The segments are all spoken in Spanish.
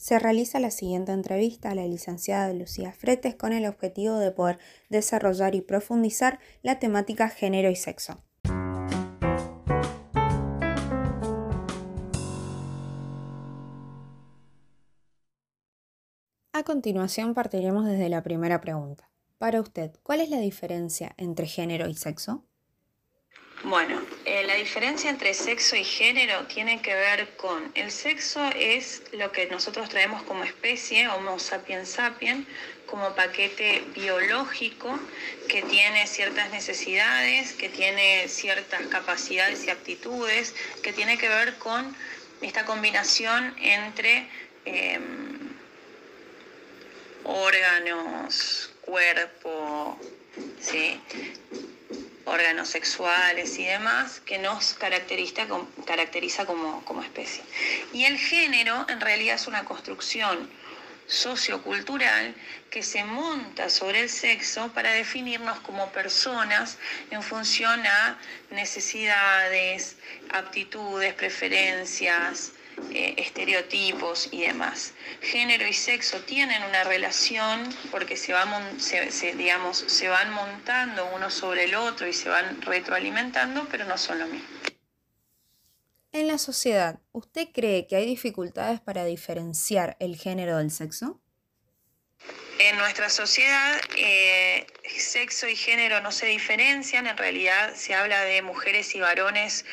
Se realiza la siguiente entrevista a la licenciada Lucía Fretes con el objetivo de poder desarrollar y profundizar la temática género y sexo. A continuación partiremos desde la primera pregunta. Para usted, ¿cuál es la diferencia entre género y sexo? Bueno, diferencia entre sexo y género tiene que ver con el sexo es lo que nosotros traemos como especie, Homo sapiens sapiens, como paquete biológico que tiene ciertas necesidades, que tiene ciertas capacidades y aptitudes, que tiene que ver con esta combinación entre em, órganos, cuerpo, ¿sí? Órganos sexuales y demás que nos caracteriza, caracteriza como, como especie. Y el género en realidad es una construcción sociocultural que se monta sobre el sexo para definirnos como personas en función a necesidades, aptitudes, preferencias, eh, estereotipos y demás. Género y sexo tienen una relación porque se, digamos, se van montando uno sobre el otro y se van retroalimentando, pero no son lo mismo. En la sociedad, ¿usted cree que hay dificultades para diferenciar el género del sexo? En nuestra sociedad, eh, sexo y género no se diferencian, en realidad se habla de mujeres y varones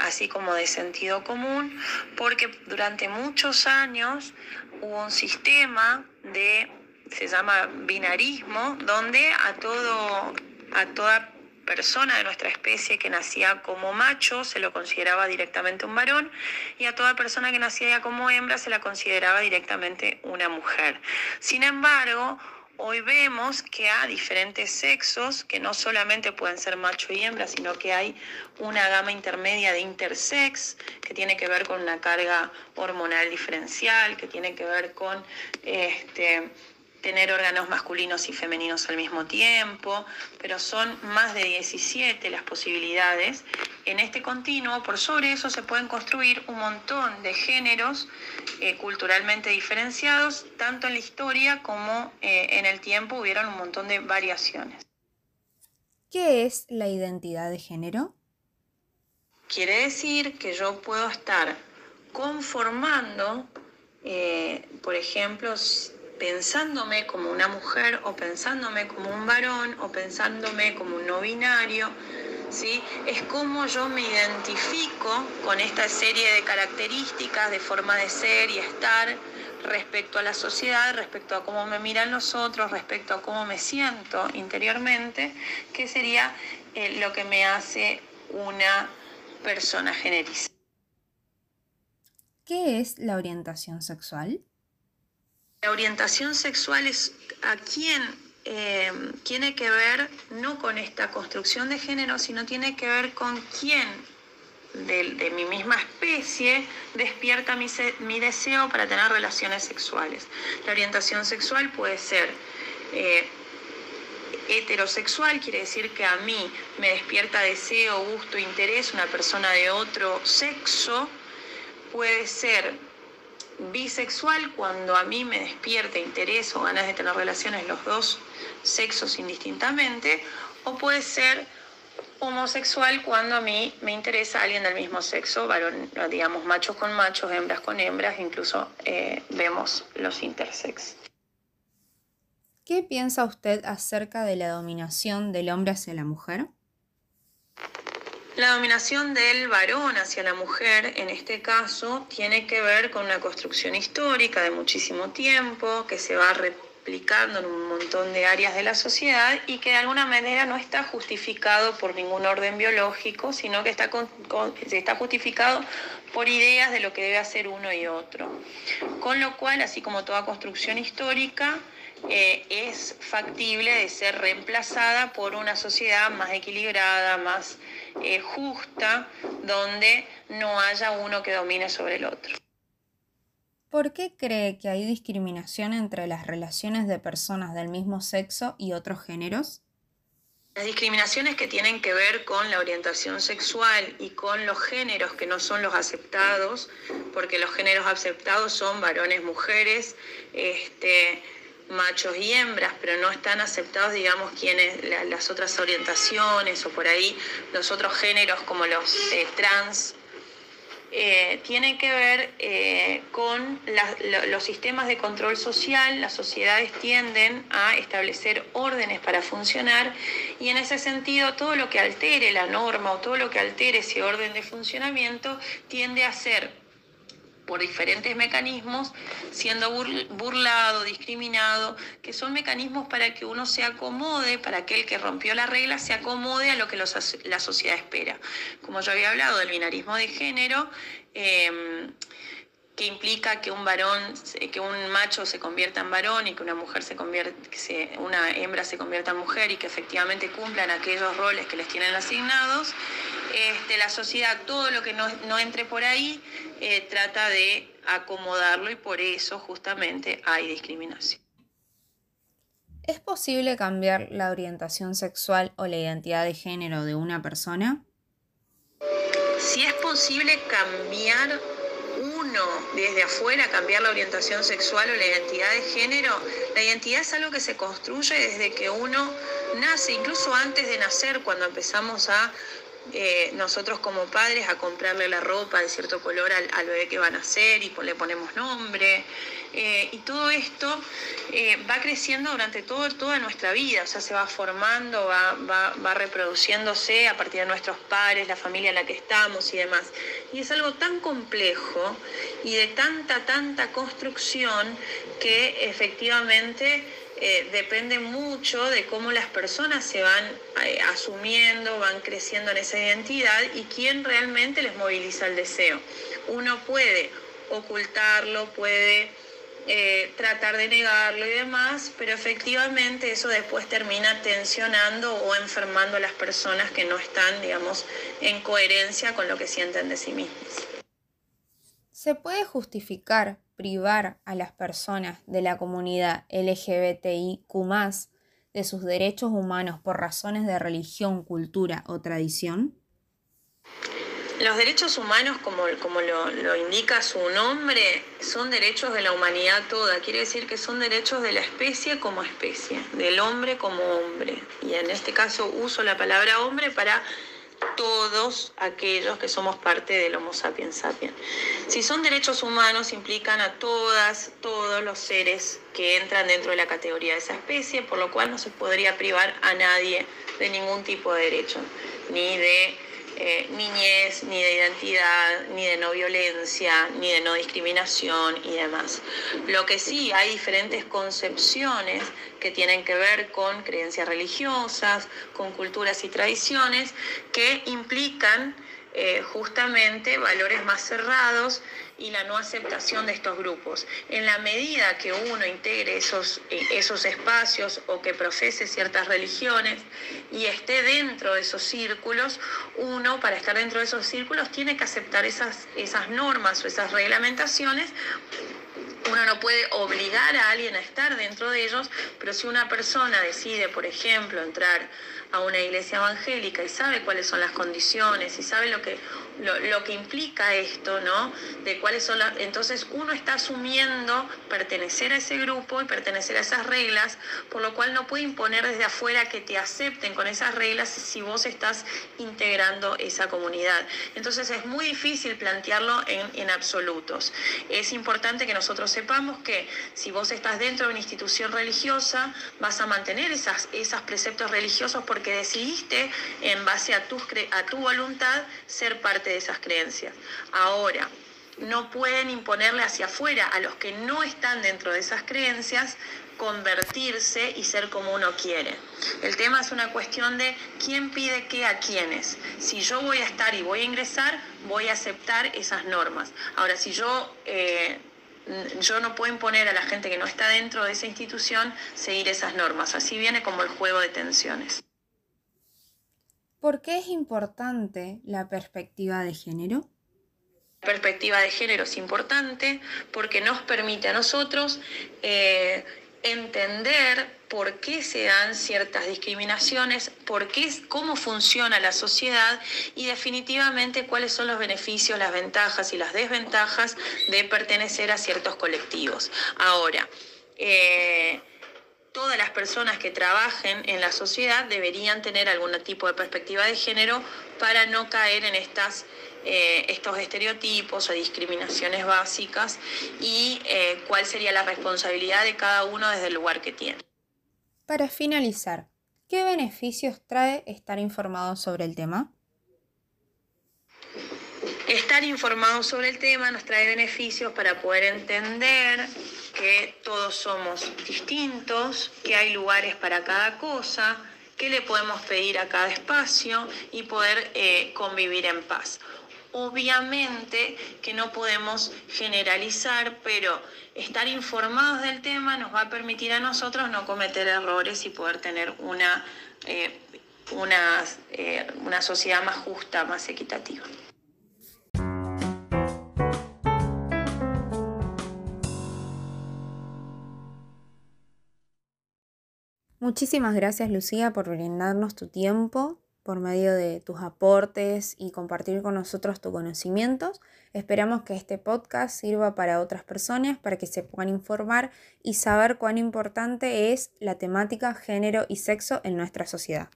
así como de sentido común, porque durante muchos años hubo un sistema de, se llama binarismo, donde a, todo, a toda persona de nuestra especie que nacía como macho se lo consideraba directamente un varón y a toda persona que nacía como hembra se la consideraba directamente una mujer. Sin embargo, hoy vemos que hay diferentes sexos, que no solamente pueden ser macho y hembra, sino que hay una gama intermedia de intersex, que tiene que ver con una carga hormonal diferencial, que tiene que ver con este, tener órganos masculinos y femeninos al mismo tiempo, pero son más de 17 las posibilidades. En este continuo, por sobre eso se pueden construir un montón de géneros eh, culturalmente diferenciados, tanto en la historia como eh, en el tiempo hubieron un montón de variaciones. ¿Qué es la identidad de género? Quiere decir que yo puedo estar conformando, eh, por ejemplo, pensándome como una mujer o pensándome como un varón o pensándome como un no binario, ¿sí? Es como yo me identifico con esta serie de características, de forma de ser y estar respecto a la sociedad, respecto a cómo me miran los otros, respecto a cómo me siento interiormente, que sería eh, lo que me hace una persona generista. ¿Qué es la orientación sexual? La orientación sexual es a quién eh, tiene que ver no con esta construcción de género, sino tiene que ver con quién de, mi misma especie despierta mi, deseo para tener relaciones sexuales. La orientación sexual puede ser eh, heterosexual, quiere decir que a mí me despierta deseo, gusto, interés una persona de otro sexo. Puede ser bisexual cuando a mí me despierta interés o ganas de tener relaciones los dos sexos indistintamente, o puede ser homosexual cuando a mí me interesa alguien del mismo sexo, varón, digamos machos con machos, hembras con hembras, incluso eh, vemos los intersex. ¿Qué piensa usted acerca de la dominación del hombre hacia la mujer? La dominación del varón hacia la mujer, en este caso, tiene que ver con una construcción histórica de muchísimo tiempo, que se va replicando en un montón de áreas de la sociedad y que de alguna manera no está justificado por ningún orden biológico, sino que está, está justificado por ideas de lo que debe hacer uno y otro. Con lo cual, así como toda construcción histórica, eh, es factible de ser reemplazada por una sociedad más equilibrada, más eh, justa, donde no haya uno que domine sobre el otro. ¿Por qué cree que hay discriminación entre las relaciones de personas del mismo sexo y otros géneros? Las discriminaciones que tienen que ver con la orientación sexual y con los géneros que no son los aceptados, porque los géneros aceptados son varones, mujeres, este, machos y hembras, pero no están aceptados, digamos, quienes, las otras orientaciones o por ahí los otros géneros como los eh, trans eh, tiene que ver eh, con los sistemas de control social. Las sociedades tienden a establecer órdenes para funcionar y en ese sentido todo lo que altere la norma o todo lo que altere ese orden de funcionamiento tiende a ser por diferentes mecanismos, siendo burlado, discriminado, que son mecanismos para que uno se acomode, para que el que rompió la regla se acomode a lo que la sociedad espera. Como yo había hablado del binarismo de género, em, que implica que un varón, que un macho se convierta en varón y que una mujer se convierta, que una hembra se convierta en mujer y que efectivamente cumplan aquellos roles que les tienen asignados, este, la sociedad, todo lo que no, entre por ahí, eh, trata de acomodarlo y por eso justamente hay discriminación. ¿Es posible cambiar la orientación sexual o la identidad de género de una persona? Si es posible cambiar uno desde afuera cambiar la orientación sexual o la identidad de género, la identidad es algo que se construye desde que uno nace, incluso antes de nacer, cuando empezamos a eh, nosotros como padres a comprarle la ropa de cierto color al, bebé que va a nacer y le ponemos nombre. Eh, y todo esto eh, va creciendo durante todo, toda nuestra vida, o sea, se va formando, va, va, va, reproduciéndose a partir de nuestros padres, la familia en la que estamos y demás. Y es algo tan complejo y de tanta, tanta construcción que efectivamente eh, depende mucho de cómo las personas se van eh, asumiendo, van creciendo en esa identidad y quién realmente les moviliza el deseo. Uno puede ocultarlo, puede eh, tratar de negarlo y demás, pero efectivamente eso después termina tensionando o enfermando a las personas que no están, digamos, en coherencia con lo que sienten de sí mismas. ¿Se puede justificar privar a las personas de la comunidad LGBTIQ de sus derechos humanos por razones de religión, cultura o tradición? Los derechos humanos, como, lo, lo, indica su nombre, son derechos de la humanidad toda. Quiere decir que son derechos de la especie como especie, del hombre como hombre. Y en este caso uso la palabra hombre para todos aquellos que somos parte del Homo sapiens sapiens. Si son derechos humanos, implican a todas, todos los seres que entran dentro de la categoría de esa especie, por lo cual no se podría privar a nadie de ningún tipo de derecho, ni de eh, niñez, ni de identidad, ni de no violencia, ni de no discriminación y demás. Lo que sí hay diferentes concepciones que tienen que ver con creencias religiosas, con culturas y tradiciones que implican eh, justamente valores más cerrados y la no aceptación de estos grupos. En la medida que uno integre esos, eh, esos espacios o que profese ciertas religiones y esté dentro de esos círculos, uno para estar dentro de esos círculos tiene que aceptar esas, esas normas o esas reglamentaciones uno no puede obligar a alguien a estar dentro de ellos, pero si una persona decide, por ejemplo, entrar a una iglesia evangélica y sabe cuáles son las condiciones y sabe lo que lo, que implica esto, ¿no? De cuáles son las... Entonces uno está asumiendo pertenecer a ese grupo y pertenecer a esas reglas, por lo cual no puede imponer desde afuera que te acepten con esas reglas si vos estás integrando esa comunidad. Entonces es muy difícil plantearlo en, en absolutos. Es importante que nosotros sepamos que si vos estás dentro de una institución religiosa, vas a mantener esas, esos preceptos religiosos porque decidiste, en base a tu, a tu voluntad, ser parte de esas creencias. Ahora, no pueden imponerle hacia afuera a los que no están dentro de esas creencias convertirse y ser como uno quiere. El tema es una cuestión de quién pide qué a quiénes. Si yo voy a estar y voy a ingresar, voy a aceptar esas normas. Ahora, si yo, eh, yo no puedo imponer a la gente que no está dentro de esa institución seguir esas normas. Así viene como el juego de tensiones. ¿Por qué es importante la perspectiva de género? La perspectiva de género es importante porque nos permite a nosotros eh, entender por qué se dan ciertas discriminaciones, por qué, cómo funciona la sociedad y definitivamente cuáles son los beneficios, las ventajas y las desventajas de pertenecer a ciertos colectivos. Ahora, eh, todas las personas que trabajen en la sociedad deberían tener algún tipo de perspectiva de género para no caer en estas, eh, estos estereotipos o discriminaciones básicas y eh, cuál sería la responsabilidad de cada uno desde el lugar que tiene. Para finalizar, ¿qué beneficios trae estar informado sobre el tema? Estar informado sobre el tema nos trae beneficios para poder entender que todos somos distintos, que hay lugares para cada cosa, que le podemos pedir a cada espacio y poder eh, convivir en paz. Obviamente que no podemos generalizar, pero estar informados del tema nos va a permitir a nosotros no cometer errores y poder tener una, eh, una, eh, una sociedad más justa, más equitativa. Muchísimas gracias Lucía por brindarnos tu tiempo por medio de tus aportes y compartir con nosotros tus conocimientos. Esperamos que este podcast sirva para otras personas para que se puedan informar y saber cuán importante es la temática género y sexo en nuestra sociedad.